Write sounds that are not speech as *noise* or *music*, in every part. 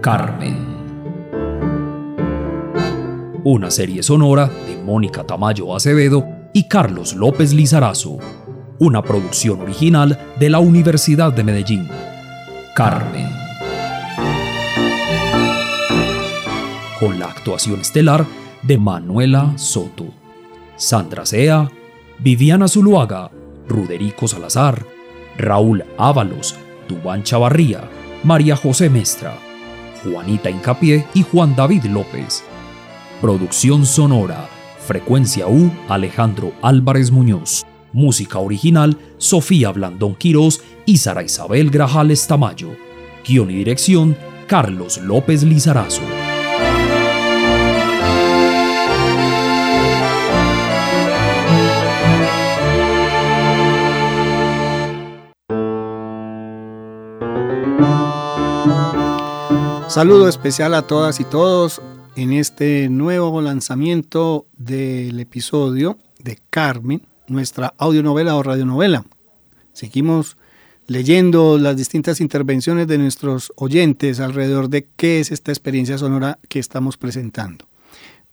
Carmen. Una serie sonora de Mónica Tamayo Acevedo y Carlos López Lizarazo. Una producción original de la Universidad de Medellín. Carmen. Con la actuación estelar de Manuela Soto, Sandra Sea, Viviana Zuluaga, Ruderico Salazar, Raúl Ábalos, Dubán Chavarría, María José Mestra. Juanita Incapié y Juan David López. Producción sonora, Frecuencia U, Alejandro Álvarez Muñoz. Música original, Sofía Blandón Quirós y Sara Isabel Grajales Tamayo. Guión y dirección, Carlos López Lizarazo. Saludo especial a todas y todos en este nuevo lanzamiento del episodio de Carmen, nuestra audionovela o radionovela. Seguimos leyendo las distintas intervenciones de nuestros oyentes alrededor de qué es esta experiencia sonora que estamos presentando.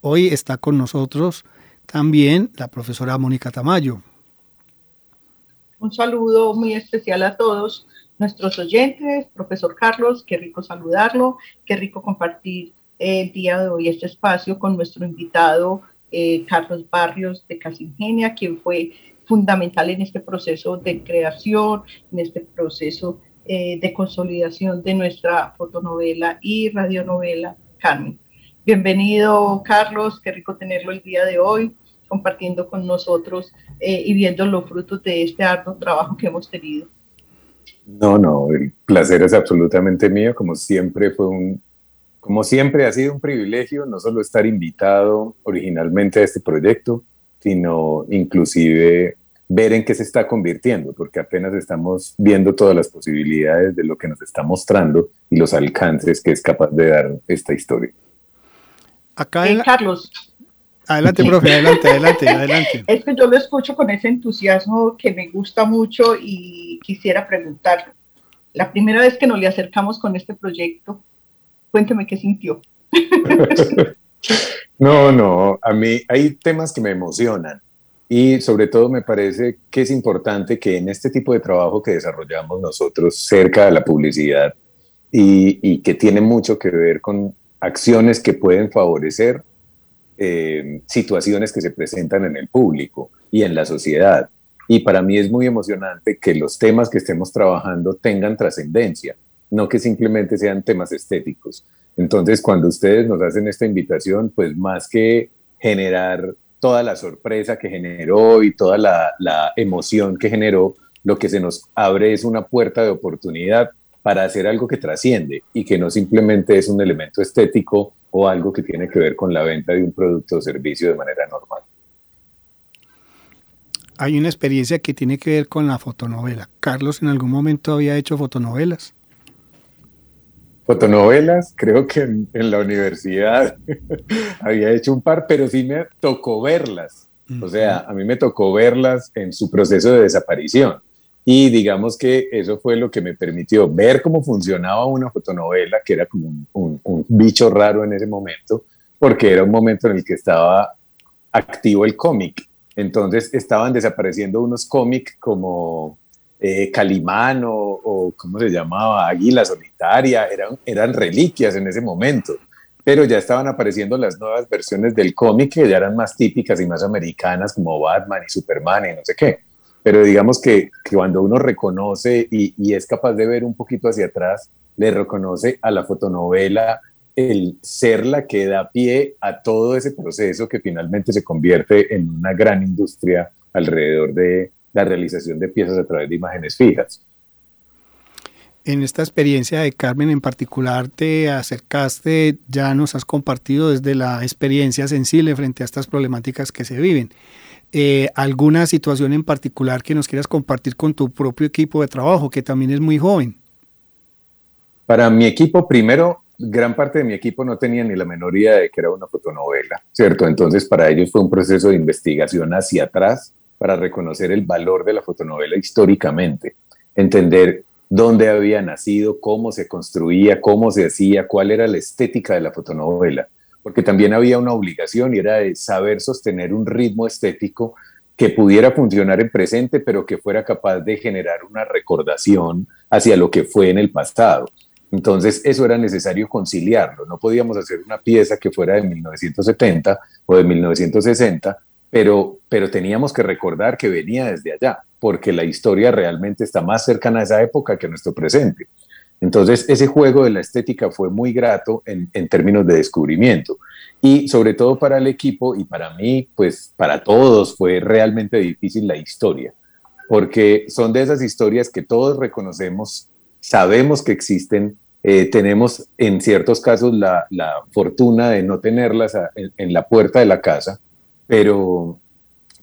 Hoy está con nosotros también la profesora Mónica Tamayo. Un saludo muy especial a todos nuestros oyentes. Profesor Carlos, qué rico saludarlo, qué rico compartir el día de hoy este espacio con nuestro invitado eh, Carlos Barrios de Casingenia, quien fue fundamental en este proceso de creación, en este proceso eh, de consolidación de nuestra fotonovela y radionovela Carmen. Bienvenido, Carlos, qué rico tenerlo el día de hoy, compartiendo con nosotros eh, y viendo los frutos de este arduo trabajo que hemos tenido. No, no, el placer es absolutamente mío, como siempre fue un, como siempre ha sido un privilegio no solo estar invitado originalmente a este proyecto, sino inclusive ver en qué se está convirtiendo, porque apenas estamos viendo todas las posibilidades de lo que nos está mostrando y los alcances que es capaz de dar esta historia. Acá en Carlos, Adelante, profe, adelante, *laughs* adelante, adelante. Es que yo lo escucho con ese entusiasmo que me gusta mucho y quisiera preguntar, la primera vez que nos le acercamos con este proyecto, cuénteme qué sintió. *laughs* No, no, a mí hay temas que me emocionan y sobre todo me parece que es importante que en este tipo de trabajo que desarrollamos nosotros cerca de la publicidad y, y que tiene mucho que ver con acciones que pueden favorecer eh, situaciones que se presentan en el público y en la sociedad. Y para mí es muy emocionante que los temas que estemos trabajando tengan trascendencia, no que simplemente sean temas estéticos. Entonces, cuando ustedes nos hacen esta invitación, pues más que generar toda la sorpresa que generó y toda la, emoción que generó, lo que se nos abre es una puerta de oportunidad para hacer algo que trasciende y que no simplemente es un elemento estético o algo que tiene que ver con la venta de un producto o servicio de manera normal. Hay una experiencia que tiene que ver con la fotonovela. Carlos en algún momento había hecho fotonovelas. Fotonovelas, creo que en, la universidad *laughs* había hecho un par, pero sí me tocó verlas. O sea, a mí me tocó verlas en su proceso de desaparición. Y digamos que eso fue lo que me permitió ver cómo funcionaba una fotonovela, que era como un, un, bicho raro en ese momento, porque era un momento en el que estaba activo el cómic. Entonces estaban desapareciendo unos cómics como eh, o, o, ¿cómo se llamaba? Águila Solitaria, eran, eran reliquias en ese momento. Pero ya estaban apareciendo las nuevas versiones del cómic que ya eran más típicas y más americanas, como Batman y Superman y no sé qué pero digamos que, cuando uno reconoce y, es capaz de ver un poquito hacia atrás, le reconoce a la fotonovela el ser la que da pie a todo ese proceso que finalmente se convierte en una gran industria alrededor de la realización de piezas a través de imágenes fijas. En esta experiencia de Carmen en particular te acercaste, ya nos has compartido desde la experiencia sensible frente a estas problemáticas que se viven eh, alguna situación en particular que nos quieras compartir con tu propio equipo de trabajo, que también es muy joven. Para mi equipo, primero, gran parte de mi equipo no tenía ni la menor idea de que era una fotonovela, ¿cierto? Entonces, para ellos fue un proceso de investigación hacia atrás para reconocer el valor de la fotonovela históricamente, entender dónde había nacido, cómo se construía, cómo se hacía, cuál era la estética de la fotonovela, porque también había una obligación y era de saber sostener un ritmo estético que pudiera funcionar en presente, pero que fuera capaz de generar una recordación hacia lo que fue en el pasado. Entonces, eso era necesario conciliarlo. No podíamos hacer una pieza que fuera de 1970 o de 1960, pero, pero teníamos que recordar que venía desde allá, porque la historia realmente está más cercana a esa época que a nuestro presente. Entonces, ese juego de la estética fue muy grato en, en, términos de descubrimiento. Y sobre todo para el equipo y para mí, pues para todos fue realmente difícil la historia, porque son de esas historias que todos reconocemos, sabemos que existen, eh, tenemos en ciertos casos la, fortuna de no tenerlas en, la puerta de la casa, pero,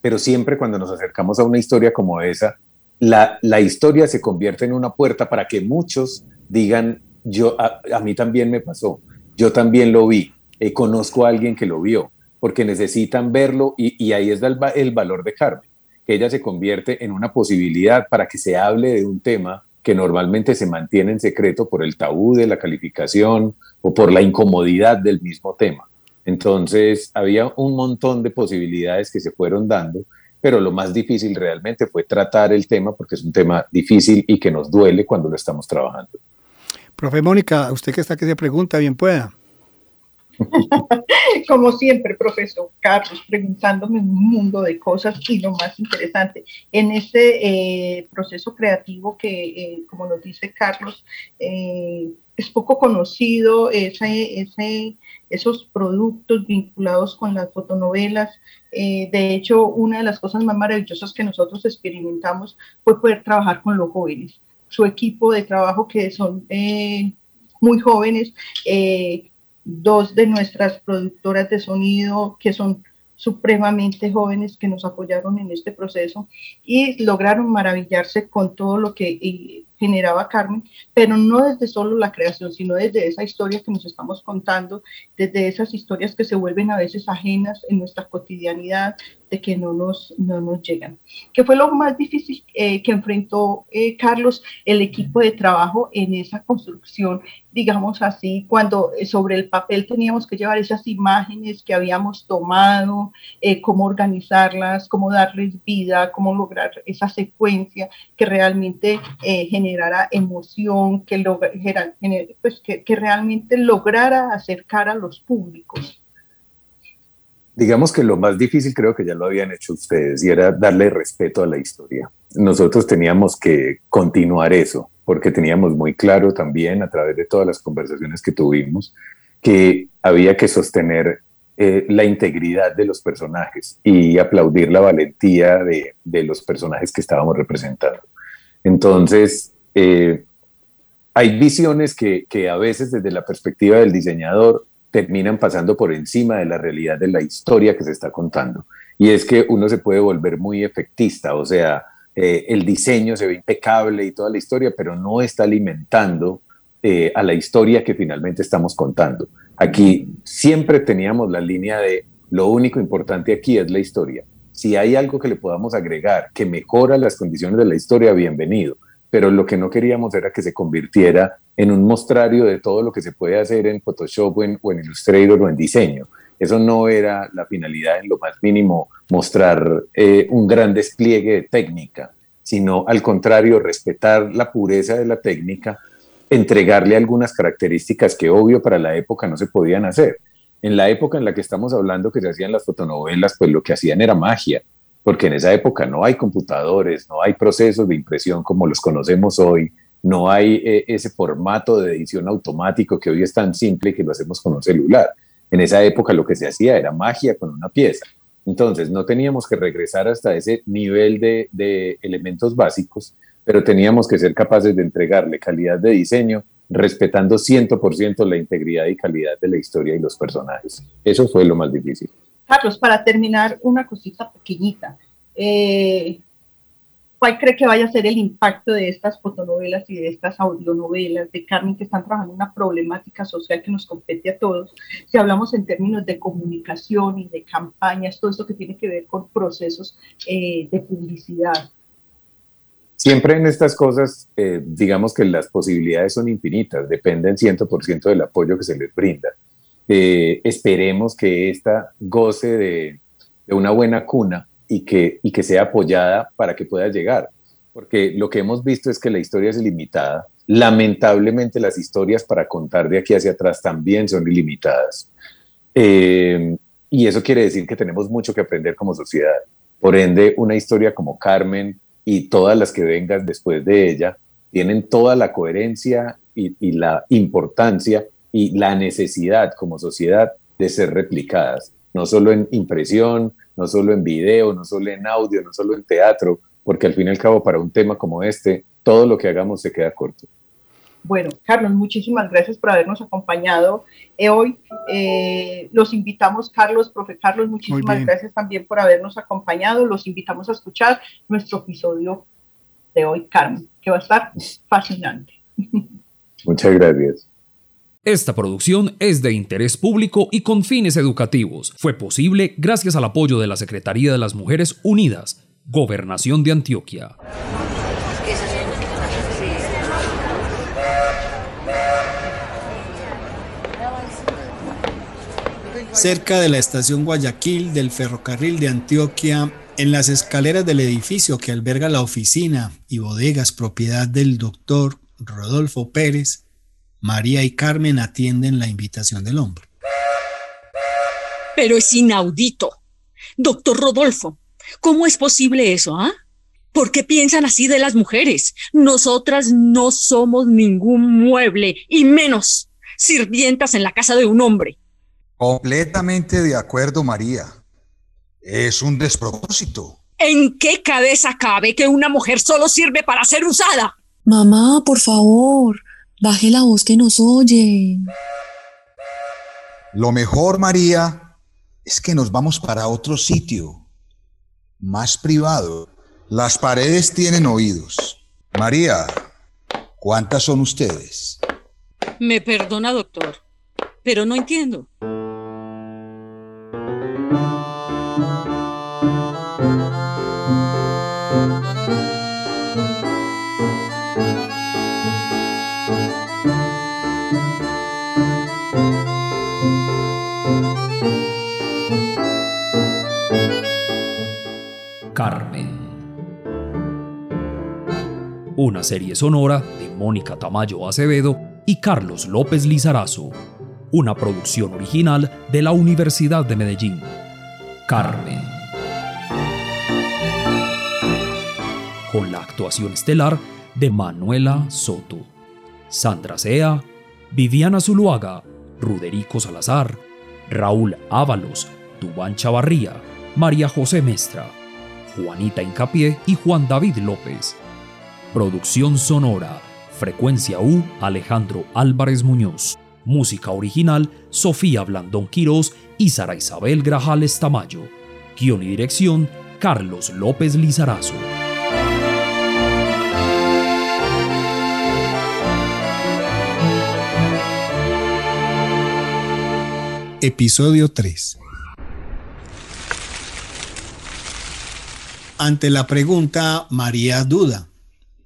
pero siempre cuando nos acercamos a una historia como esa, la, historia se convierte en una puerta para que muchos digan, yo, a, mí también me pasó, yo también lo vi, eh, conozco a alguien que lo vio, porque necesitan verlo y, ahí es el, el valor de Carmen, que ella se convierte en una posibilidad para que se hable de un tema que normalmente se mantiene en secreto por el tabú de la calificación o por la incomodidad del mismo tema. Entonces, había un montón de posibilidades que se fueron dando, pero lo más difícil realmente fue tratar el tema porque es un tema difícil y que nos duele cuando lo estamos trabajando. Profe Mónica, usted que está que se pregunta, bien pueda. *laughs* Como siempre, profesor Carlos, preguntándome un mundo de cosas y lo más interesante, en este eh, proceso creativo que, eh, como nos dice Carlos, eh, es poco conocido ese, ese, esos productos vinculados con las fotonovelas. de hecho, una de las cosas más maravillosas que nosotros experimentamos fue poder trabajar con los jóvenes. Su equipo de trabajo, que son muy jóvenes, dos de nuestras productoras de sonido que son supremamente jóvenes que nos apoyaron en este proceso y lograron maravillarse con todo lo que eh, generaba Carmen, pero no desde solo la creación, sino desde esa historia que nos estamos contando, desde esas historias que se vuelven a veces ajenas en nuestra cotidianidad, de que no nos, no nos llegan. ¿Qué fue lo más difícil eh, que enfrentó eh, Carlos, el equipo de trabajo en esa construcción, digamos así, cuando eh, sobre el papel teníamos que llevar esas imágenes que habíamos tomado, cómo organizarlas, cómo darles vida, cómo lograr esa secuencia que realmente generara emoción, que, pues, que, que realmente lograra acercar a los públicos? Digamos que lo más difícil creo que ya lo habían hecho ustedes y era darle respeto a la historia. Nosotros teníamos que continuar eso porque teníamos muy claro también a través de todas las conversaciones que tuvimos que había que sostener eh, la integridad de los personajes y aplaudir la valentía de, de los personajes que estábamos representando. Entonces, eh, hay visiones que, a veces desde la perspectiva del diseñador terminan pasando por encima de la realidad de la historia que se está contando. Y es que uno se puede volver muy efectista, o sea, eh, el diseño se ve impecable y toda la historia, pero no está alimentando eh, a la historia que finalmente estamos contando. Aquí siempre teníamos la línea de lo único importante aquí es la historia. Si hay algo que le podamos agregar que mejora las condiciones de la historia, bienvenido. Pero lo que no queríamos era que se convirtiera en un mostrario de todo lo que se puede hacer en Photoshop o en, Illustrator o en diseño. Eso no era la finalidad en lo más mínimo mostrar eh, un gran despliegue de técnica, sino al contrario, respetar la pureza de la técnica, entregarle algunas características que obvio para la época no se podían hacer. En la época en la que estamos hablando que se hacían las fotonovelas, pues lo que hacían era magia, porque en esa época no hay computadores, no hay procesos de impresión como los conocemos hoy, no hay eh, ese formato de edición automático que hoy es tan simple que lo hacemos con un celular. En esa época lo que se hacía era magia con una pieza. Entonces no teníamos que regresar hasta ese nivel de, de elementos básicos, pero teníamos que ser capaces de entregarle calidad de diseño respetando 100% la integridad y calidad de la historia y los personajes. Eso fue lo más difícil. Carlos, para terminar, una cosita pequeñita Eh, ¿Cuál cree que vaya a ser el impacto de estas fotonovelas y de estas audionovelas de Carmen que están trabajando una problemática social que nos compete a todos? Si hablamos en términos de comunicación y de campañas, todo esto que tiene que ver con procesos eh, de publicidad. Siempre en estas cosas, eh, digamos que las posibilidades son infinitas, dependen 100% del apoyo que se les brinda. Eh, esperemos que esta goce de, una buena cuna y que, y que sea apoyada para que pueda llegar. Porque lo que hemos visto es que la historia es ilimitada. Lamentablemente las historias para contar de aquí hacia atrás también son ilimitadas. Eh, y eso quiere decir que tenemos mucho que aprender como sociedad. Por ende, una historia como Carmen y todas las que vengan después de ella tienen toda la coherencia y la importancia y la necesidad como sociedad de ser replicadas, no solo en impresión, no solo en video, no solo en audio, no solo en teatro, porque al fin y al cabo para un tema como este, todo lo que hagamos se queda corto. Bueno, Carlos, muchísimas gracias por habernos acompañado eh, hoy. Eh, los invitamos, Carlos, profe Carlos, muchísimas gracias también por habernos acompañado. Los invitamos a escuchar nuestro episodio de hoy, Carmen, que va a estar fascinante. Muchas gracias. Esta producción es de interés público y con fines educativos. Fue posible gracias al apoyo de la Secretaría de las Mujeres Unidas, Gobernación de Antioquia. Cerca de la estación Guayaquil del ferrocarril de Antioquia, en las escaleras del edificio que alberga la oficina y bodegas propiedad del doctor Rodolfo Pérez, María y Carmen atienden la invitación del hombre. Pero es inaudito. Doctor Rodolfo, ¿cómo es posible eso, ah? ¿Por qué piensan así de las mujeres? Nosotras no somos ningún mueble, y menos sirvientas en la casa de un hombre. Completamente de acuerdo, María. Es un despropósito. ¿En qué cabeza cabe que una mujer solo sirve para ser usada? Mamá, por favor, Baje la voz que nos oye. Lo mejor, María, es que nos vamos para otro sitio, más privado. Las paredes tienen oídos. María, ¿cuántas son ustedes? Me perdona, doctor, pero no entiendo. Una serie sonora de Mónica Tamayo Acevedo y Carlos López Lizarazo. Una producción original de la Universidad de Medellín. Carmen. Con la actuación estelar de Manuela Soto, Sandra Sea, Viviana Zuluaga, Ruderico Salazar, Raúl Ábalos, Dubán Chavarría, María José Mestra. Juanita Incapié y Juan David López. Producción sonora, Frecuencia U, Alejandro Álvarez Muñoz. Música original, Sofía Blandón Quirós y Sara Isabel Grajales Tamayo. Guión y dirección, Carlos López Lizarazo. Episodio 3 Ante la pregunta, María duda.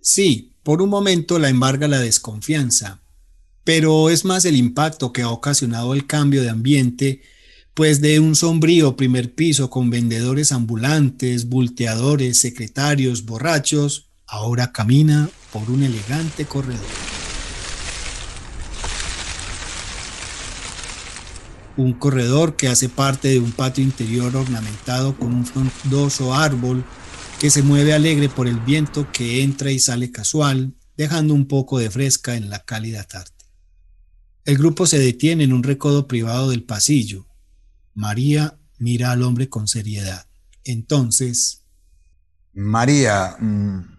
Sí, por un momento la embarga la desconfianza, pero es más el impacto que ha ocasionado el cambio de ambiente, pues de un sombrío primer piso con vendedores ambulantes, bulteadores, secretarios, borrachos, ahora camina por un elegante corredor. Un corredor que hace parte de un patio interior ornamentado con un frondoso árbol que se mueve alegre por el viento que entra y sale casual, dejando un poco de fresca en la cálida tarde. El grupo se detiene en un recodo privado del pasillo. María mira al hombre con seriedad. Entonces... María, mm,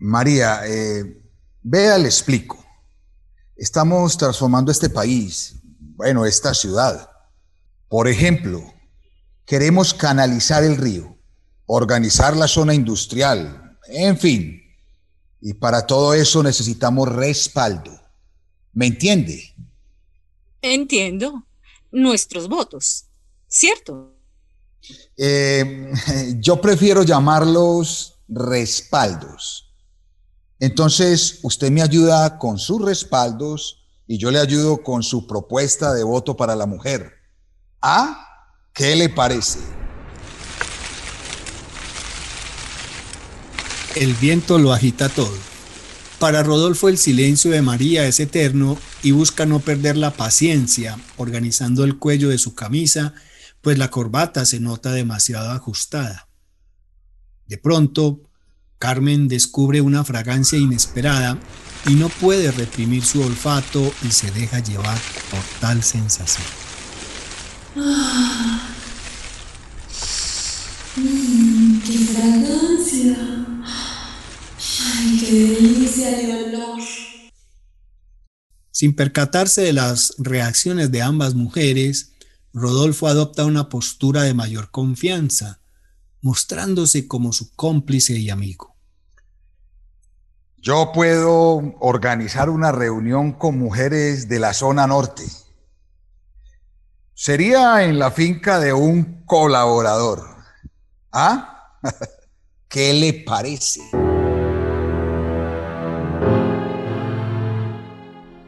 María, eh, vea, le explico. Estamos transformando este país, bueno, esta ciudad. Por ejemplo, queremos canalizar el río organizar la zona industrial, en fin. Y para todo eso necesitamos respaldo. ¿Me entiende? Entiendo. Nuestros votos, ¿cierto? Eh, *laughs* yo prefiero llamarlos respaldos. Entonces, usted me ayuda con sus respaldos y yo le ayudo con su propuesta de voto para la mujer. ¿Ah? ¿Qué le parece? El viento lo agita todo. Para Rodolfo el silencio de María es eterno y busca no perder la paciencia, organizando el cuello de su camisa, pues la corbata se nota demasiado ajustada. De pronto, Carmen descubre una fragancia inesperada y no puede reprimir su olfato y se deja llevar por tal sensación. Mm, ¡Qué fragancia! ¡Ay, qué delicia de olor! Sin percatarse de las reacciones de ambas mujeres, Rodolfo adopta una postura de mayor confianza, mostrándose como su cómplice y amigo. Yo puedo organizar una reunión con mujeres de la zona norte. Sería en la finca de un colaborador. ¿Ah? *laughs* ¿Qué le parece?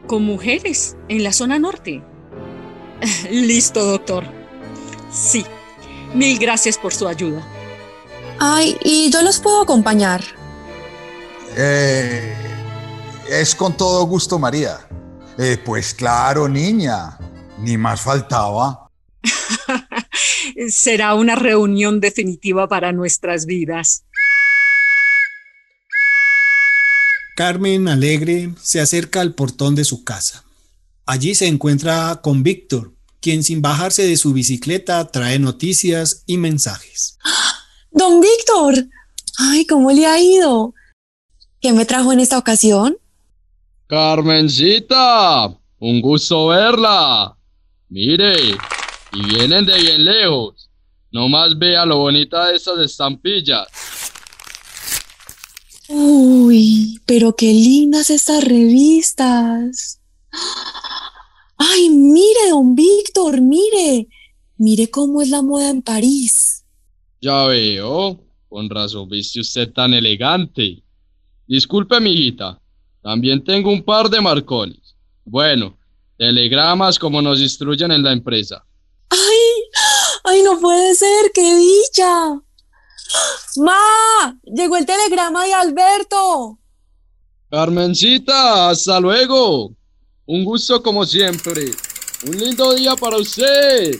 Con mujeres en la zona norte. *laughs* Listo, doctor. Sí. Mil gracias por su ayuda. Ay, y yo los puedo acompañar. Eh, es con todo gusto, María. Eh, pues claro, niña. Ni más faltaba. *laughs* Será una reunión definitiva para nuestras vidas. Carmen, alegre, se acerca al portón de su casa. Allí se encuentra con Víctor, quien sin bajarse de su bicicleta trae noticias y mensajes. Don Víctor, ay, ¿cómo le ha ido? ¿Qué me trajo en esta ocasión? Carmencita, un gusto verla. Mire, y vienen de bien lejos. No más vea lo bonita de esas estampillas. Uy, pero qué lindas estas revistas. Ay, mire, don Víctor, mire. Mire cómo es la moda en París. Ya veo, con razón viste usted tan elegante. Disculpe, mijita, también tengo un par de marcones. Bueno, telegramas como nos instruyen en la empresa. ¡Ay! ¡Ay, no puede ser! ¡Qué dicha! ¡Ma! Llegó el telegrama de Alberto. Carmencita, hasta luego. Un gusto como siempre. Un lindo día para usted.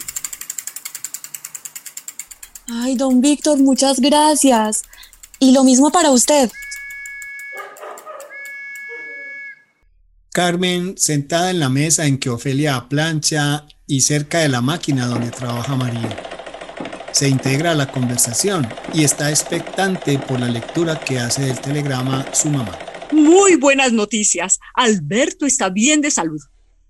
Ay, don Víctor, muchas gracias. Y lo mismo para usted. Carmen, sentada en la mesa en que Ofelia plancha y cerca de la máquina donde trabaja María. Se integra a la conversación y está expectante por la lectura que hace del telegrama su mamá. Muy buenas noticias. Alberto está bien de salud.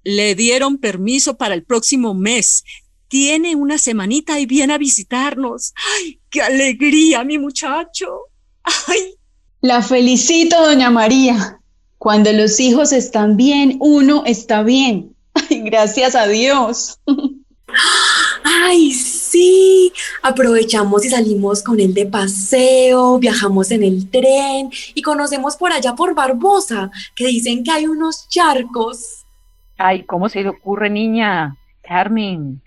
Le dieron permiso para el próximo mes. Tiene una semanita y viene a visitarnos. ¡Ay, qué alegría, mi muchacho! ¡Ay! La felicito, doña María. Cuando los hijos están bien, uno está bien. Ay, gracias a Dios. Ay, sí. Aprovechamos y salimos con él de paseo, viajamos en el tren y conocemos por allá por Barbosa, que dicen que hay unos charcos. Ay, ¿cómo se le ocurre, niña? Carmen,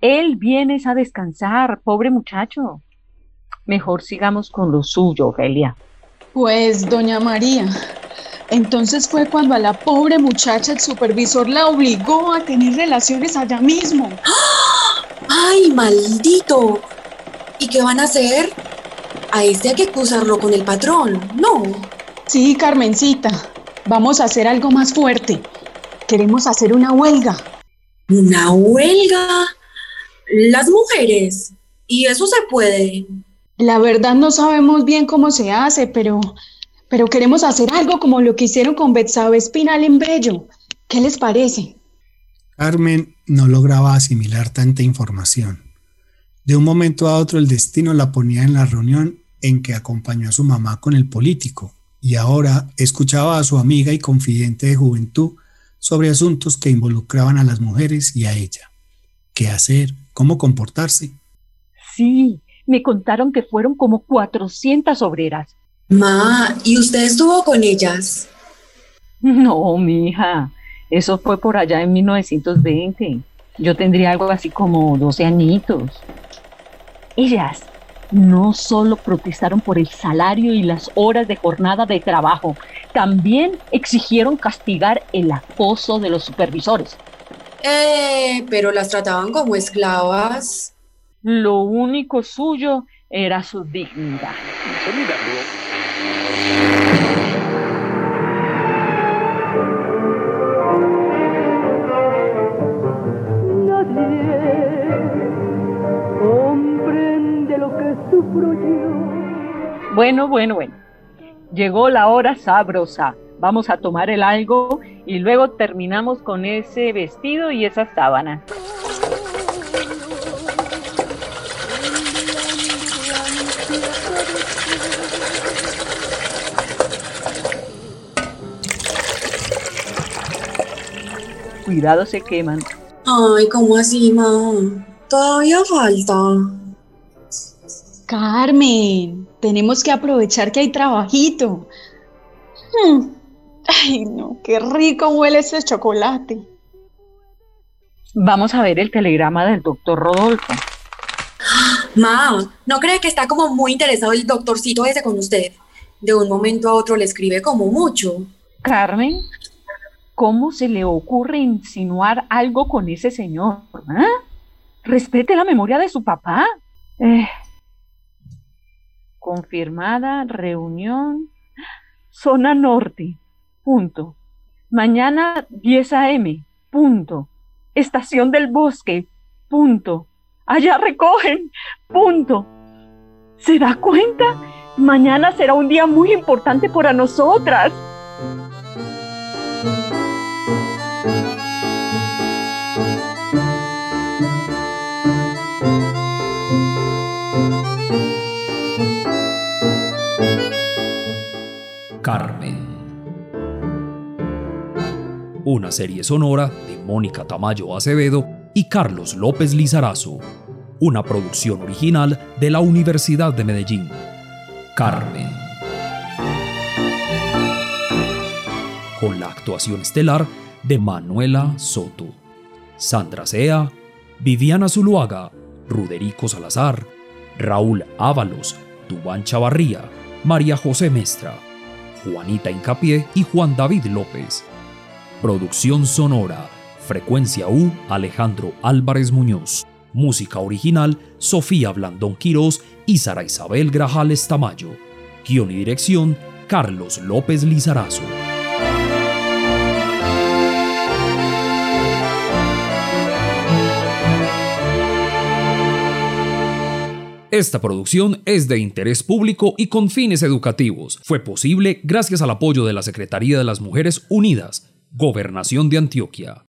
él viene a descansar, pobre muchacho. Mejor sigamos con lo suyo, Ofelia. Pues, doña María, entonces fue cuando a la pobre muchacha el supervisor la obligó a tener relaciones allá mismo. ¡Ay, maldito! ¿Y qué van a hacer? A este hay que acusarlo con el patrón, ¿no? Sí, Carmencita, vamos a hacer algo más fuerte. Queremos hacer una huelga. ¿Una huelga? Las mujeres. ¿Y eso se puede? La verdad no sabemos bien cómo se hace, pero, pero queremos hacer algo como lo que hicieron con Betsabe Espinal en Bello. ¿Qué les parece? Carmen no lograba asimilar tanta información. De un momento a otro el destino la ponía en la reunión en que acompañó a su mamá con el político y ahora escuchaba a su amiga y confidente de juventud sobre asuntos que involucraban a las mujeres y a ella. ¿Qué hacer? ¿Cómo comportarse? Sí, me contaron que fueron como 400 obreras. Ma, ¿y usted estuvo con ellas? No, mi hija, eso fue por allá en 1920. Yo tendría algo así como 12 añitos. Ellas no solo protestaron por el salario y las horas de jornada de trabajo, también exigieron castigar el acoso de los supervisores. Eh, pero las trataban como esclavas. Lo único suyo era su dignidad. Bueno, bueno, bueno. Llegó la hora sabrosa. Vamos a tomar el algo y luego terminamos con ese vestido y esas sábanas. Cuidado, se queman. Ay, ¿cómo así, ma? Todavía falta. Carmen, tenemos que aprovechar que hay trabajito. Hmm. Ay, no, qué rico huele ese chocolate. Vamos a ver el telegrama del doctor Rodolfo. Ma, ¿no cree que está como muy interesado el doctorcito ese con usted? De un momento a otro le escribe como mucho. Carmen, ¿cómo se le ocurre insinuar algo con ese señor? ¿Ah? Respete la memoria de su papá. Eh, confirmada reunión zona norte, punto. Mañana 10 a.m., punto. Estación del bosque, punto. Allá recogen, punto. ¿Se da cuenta? Mañana será un día muy importante para nosotras. Carmen. Una serie sonora de Mónica Tamayo Acevedo y Carlos López Lizarazo. Una producción original de la Universidad de Medellín. Carmen. Con la actuación estelar de Manuela Soto, Sandra Sea, Viviana Zuluaga, Ruderico Salazar, Raúl Ábalos, Dubán Chavarría, María José Mestra. Juanita Incapié y Juan David López. Producción sonora, Frecuencia U, Alejandro Álvarez Muñoz. Música original, Sofía Blandón Quirós y Sara Isabel Grajales Tamayo. Guión y dirección, Carlos López Lizarazo. Esta producción es de interés público y con fines educativos. Fue posible gracias al apoyo de la Secretaría de las Mujeres Unidas, Gobernación de Antioquia.